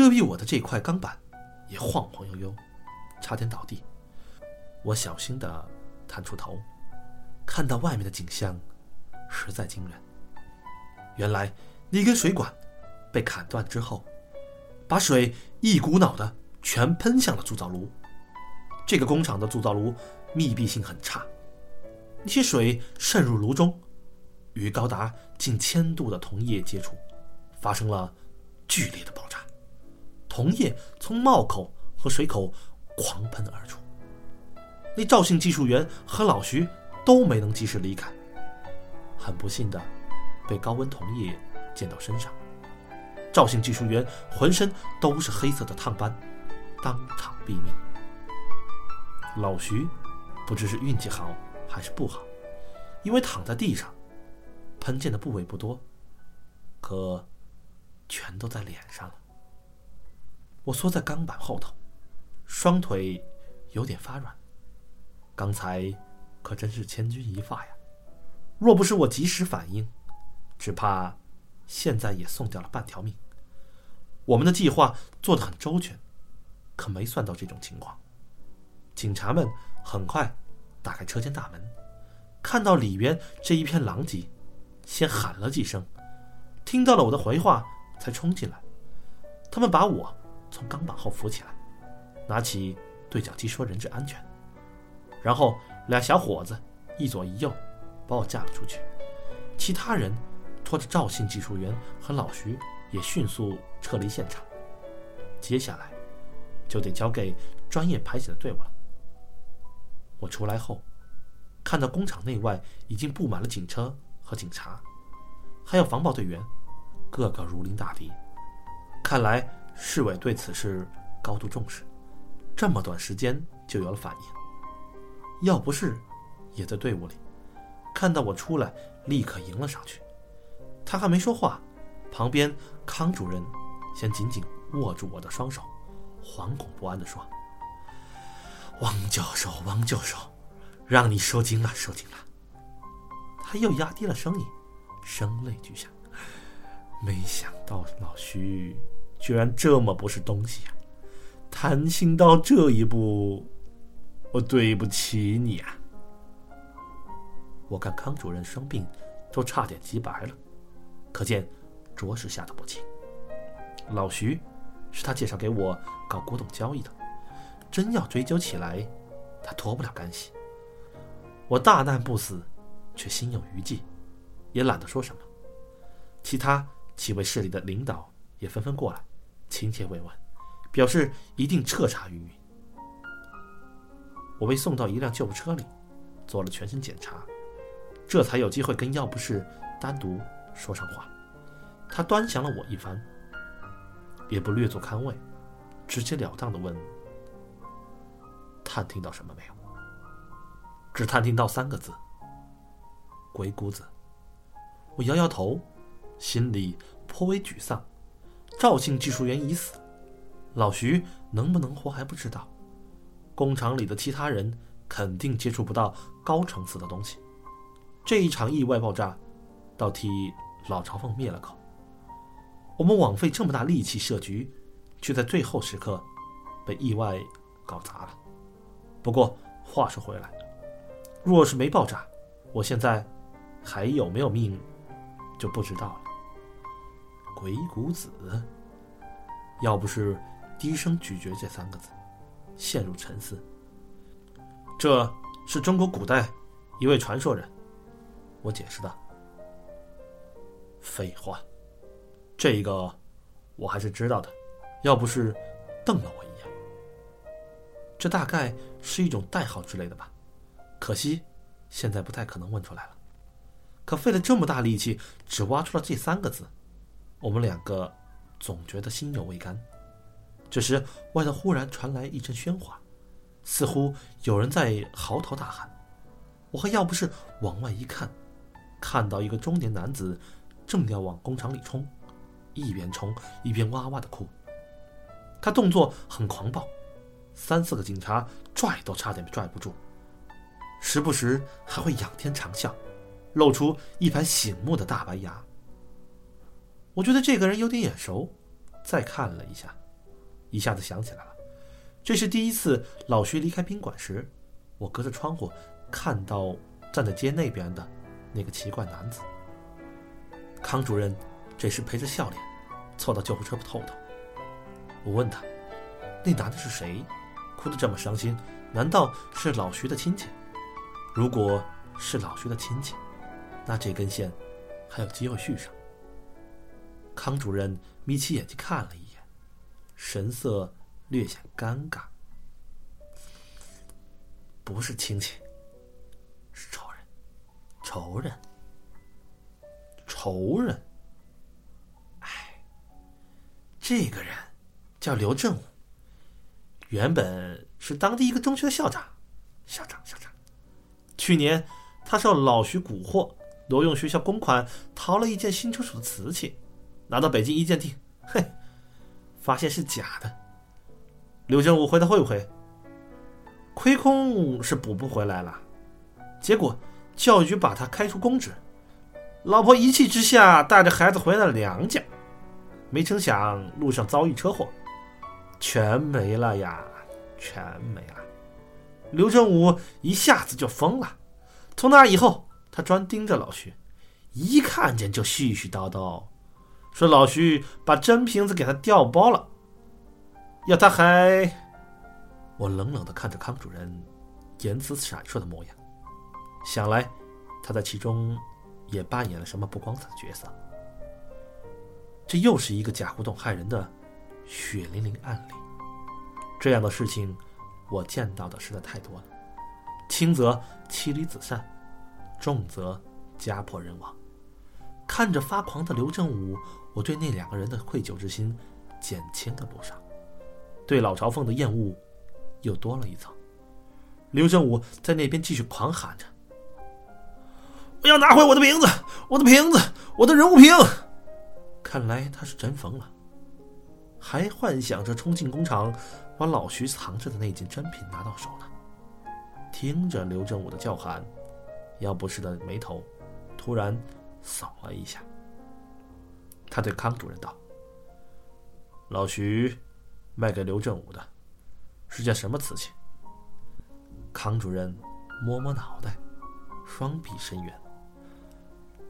遮蔽我的这块钢板也晃晃悠悠，差点倒地。我小心地探出头，看到外面的景象，实在惊人。原来那根水管被砍断之后，把水一股脑的全喷向了铸造炉。这个工厂的铸造炉密闭性很差，那些水渗入炉中，与高达近千度的铜液接触，发生了剧烈的爆炸，铜液从帽口和水口狂喷而出。那赵姓技术员和老徐都没能及时离开，很不幸的被高温铜液溅到身上。赵姓技术员浑身都是黑色的烫斑，当场毙命。老徐不知是运气好还是不好，因为躺在地上，喷溅的部位不多，可全都在脸上了。我缩在钢板后头，双腿有点发软。刚才可真是千钧一发呀！若不是我及时反应，只怕现在也送掉了半条命。我们的计划做得很周全，可没算到这种情况。警察们很快打开车间大门，看到里边这一片狼藉，先喊了几声，听到了我的回话，才冲进来。他们把我从钢板后扶起来，拿起对讲机说：“人质安全。”然后，俩小伙子一左一右把我架了出去，其他人拖着赵姓技术员和老徐也迅速撤离现场。接下来就得交给专业排险的队伍了。我出来后，看到工厂内外已经布满了警车和警察，还有防暴队员，个个如临大敌。看来市委对此事高度重视，这么短时间就有了反应。要不是也在队伍里，看到我出来，立刻迎了上去。他还没说话，旁边康主任先紧紧握住我的双手，惶恐不安地说：“汪教授，汪教授，让你受惊了，受惊了。”他又压低了声音，声泪俱下：“没想到老徐居然这么不是东西呀！贪心到这一步。”我对不起你啊！我看康主任生病，都差点急白了，可见着实吓得不轻。老徐是他介绍给我搞古董交易的，真要追究起来，他脱不了干系。我大难不死，却心有余悸，也懒得说什么。其他几位市里的领导也纷纷过来，亲切慰问，表示一定彻查云云。我被送到一辆救护车里，做了全身检查，这才有机会跟药不士单独说上话。他端详了我一番，也不略作看慰，直截了当的问：“探听到什么没有？”只探听到三个字：“鬼谷子。”我摇摇头，心里颇为沮丧。赵姓技术员已死，老徐能不能活还不知道。工厂里的其他人肯定接触不到高层次的东西。这一场意外爆炸，倒替老朝奉灭了口。我们枉费这么大力气设局，却在最后时刻被意外搞砸了。不过话说回来，若是没爆炸，我现在还有没有命就不知道了。鬼谷子，要不是低声咀嚼这三个字。陷入沉思。这是中国古代一位传说人，我解释道。废话，这一个我还是知道的，要不是瞪了我一眼。这大概是一种代号之类的吧，可惜现在不太可能问出来了。可费了这么大力气，只挖出了这三个字，我们两个总觉得心有未甘。这时，外头忽然传来一阵喧哗，似乎有人在嚎啕大喊。我和药不是往外一看，看到一个中年男子正要往工厂里冲，一边冲一边哇哇的哭。他动作很狂暴，三四个警察拽都差点拽不住，时不时还会仰天长啸，露出一排醒目的大白牙。我觉得这个人有点眼熟，再看了一下。一下子想起来了，这是第一次老徐离开宾馆时，我隔着窗户看到站在街那边的那个奇怪男子。康主任这时陪着笑脸，凑到救护车后头。我问他：“那男的是谁？哭得这么伤心？难道是老徐的亲戚？如果是老徐的亲戚，那这根线还有机会续上。”康主任眯起眼睛看了一眼，神色略显尴尬。不是亲戚，是仇人，仇人，仇人。哎，这个人叫刘振武，原本是当地一个中学的校长，校长，校长。去年他受老徐蛊惑，挪用学校公款，淘了一件新出土的瓷器。拿到北京一鉴定，嘿，发现是假的。刘振武回他会不会，亏空是补不回来了。结果教育局把他开除公职，老婆一气之下带着孩子回了娘家，没成想路上遭遇车祸，全没了呀，全没了。刘振武一下子就疯了，从那以后他专盯着老徐，一看见就絮絮叨叨。说老徐把真瓶子给他调包了，要他还……我冷冷的看着康主任，言辞闪烁的模样，想来他在其中也扮演了什么不光彩的角色。这又是一个假古董害人的血淋淋案例。这样的事情我见到的实在太多了，轻则妻离子散，重则家破人亡。看着发狂的刘正武。我对那两个人的愧疚之心减轻了不少，对老朝奉的厌恶又多了一层。刘振武在那边继续狂喊着：“我要拿回我的瓶子，我的瓶子，我的人物瓶！”看来他是真疯了，还幻想着冲进工厂，把老徐藏着的那件真品拿到手呢。听着刘振武的叫喊，要不是的眉头突然扫了一下。他对康主任道：“老徐卖给刘振武的，是件什么瓷器？”康主任摸摸脑袋，双臂伸圆。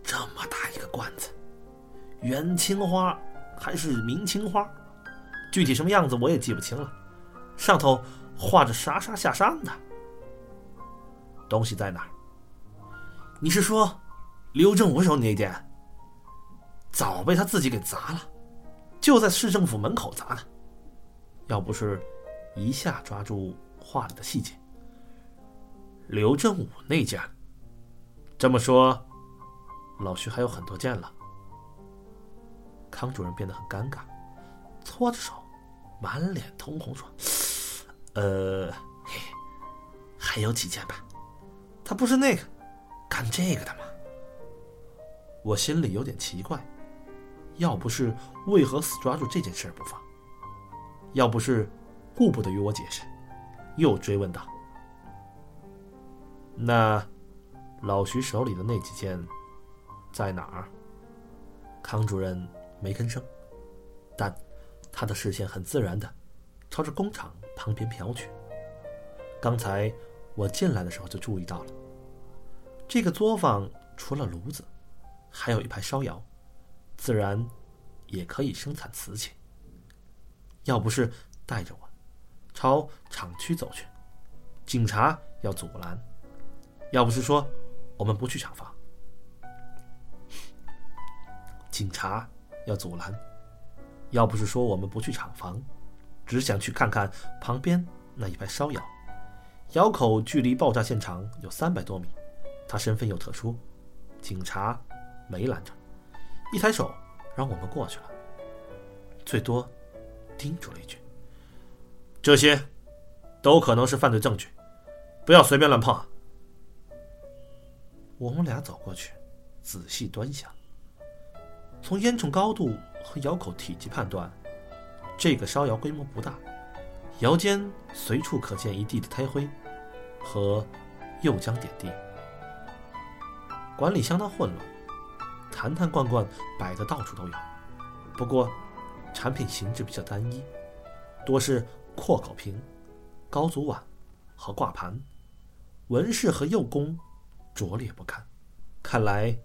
这么大一个罐子，元青花还是明青花？具体什么样子我也记不清了。上头画着沙沙下山的东西在哪儿？你是说刘振武手里那件？早被他自己给砸了，就在市政府门口砸的。要不是一下抓住画里的细节，刘振武那件，这么说，老徐还有很多件了。康主任变得很尴尬，搓着手，满脸通红说：“呃，还有几件吧？他不是那个干这个的？”我心里有点奇怪。要不是为何死抓住这件事不放，要不是顾不得与我解释，又追问道：“那老徐手里的那几件在哪儿？”康主任没吭声，但他的视线很自然的朝着工厂旁边飘去。刚才我进来的时候就注意到了，这个作坊除了炉子，还有一排烧窑。自然，也可以生产瓷器。要不是带着我朝厂区走去，警察要阻拦；要不是说我们不去厂房，警察要阻拦；要不是说我们不去厂房，只想去看看旁边那一排烧窑，窑口距离爆炸现场有三百多米，他身份又特殊，警察没拦着。一抬手，让我们过去了。最多，叮嘱了一句：“这些，都可能是犯罪证据，不要随便乱碰。”我们俩走过去，仔细端详。从烟囱高度和窑口体积判断，这个烧窑规模不大，窑间随处可见一地的胎灰和釉浆点滴，管理相当混乱。坛坛罐罐摆的到处都有，不过产品形制比较单一，多是阔口瓶、高足碗和挂盘，纹饰和釉工拙劣不堪。看来，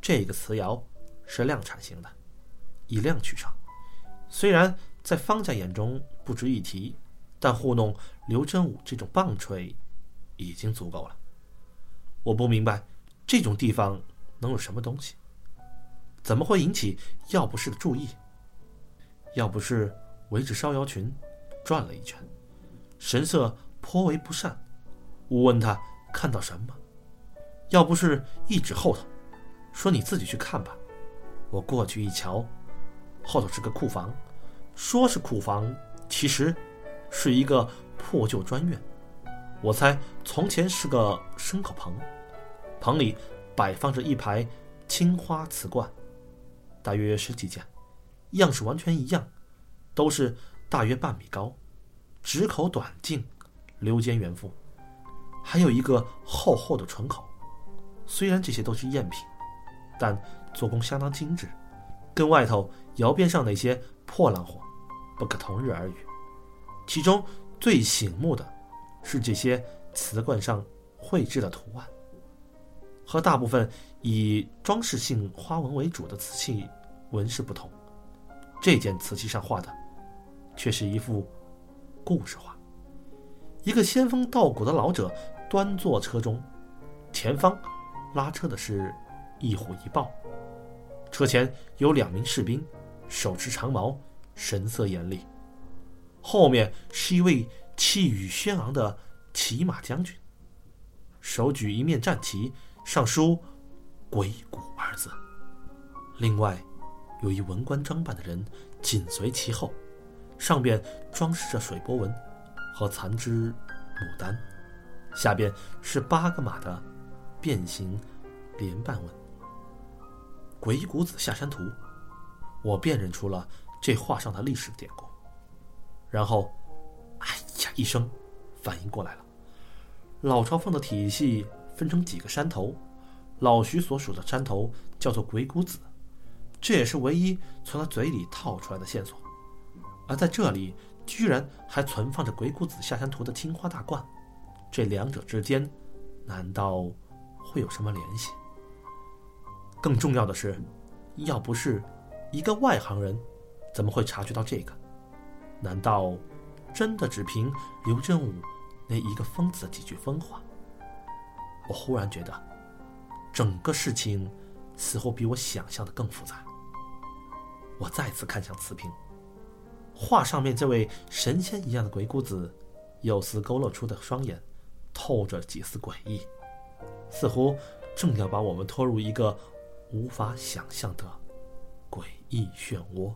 这个瓷窑是量产型的，以量取胜。虽然在方家眼中不值一提，但糊弄刘真武这种棒槌已经足够了。我不明白，这种地方能有什么东西？怎么会引起药不氏的注意？药不氏围着烧窑群转了一圈，神色颇为不善。我问他看到什么，药不是一指后头，说：“你自己去看吧。”我过去一瞧，后头是个库房，说是库房，其实是一个破旧砖院。我猜从前是个牲口棚，棚里摆放着一排青花瓷罐。大约十几件，样式完全一样，都是大约半米高，直口短径，溜尖圆腹，还有一个厚厚的唇口。虽然这些都是赝品，但做工相当精致，跟外头窑边上那些破烂货不可同日而语。其中最醒目的，是这些瓷罐上绘制的图案。和大部分以装饰性花纹为主的瓷器纹饰不同，这件瓷器上画的，却是一幅故事画。一个仙风道骨的老者端坐车中，前方拉车的是一虎一豹，车前有两名士兵，手持长矛，神色严厉。后面是一位气宇轩昂的骑马将军，手举一面战旗。上书“鬼谷”二字。另外，有一文官装扮的人紧随其后，上边装饰着水波纹和残枝牡丹，下边是八个马的变形连瓣纹。鬼谷子下山图，我辨认出了这画上的历史典故。然后，哎呀一声，反应过来了，老朝奉的体系。分成几个山头，老徐所属的山头叫做鬼谷子，这也是唯一从他嘴里套出来的线索。而在这里，居然还存放着鬼谷子下山图的青花大罐，这两者之间，难道会有什么联系？更重要的是，要不是一个外行人，怎么会察觉到这个？难道真的只凭刘振武那一个疯子的几句疯话？我忽然觉得，整个事情似乎比我想象的更复杂。我再次看向瓷瓶，画上面这位神仙一样的鬼谷子，有丝勾勒出的双眼，透着几丝诡异，似乎正要把我们拖入一个无法想象的诡异漩涡。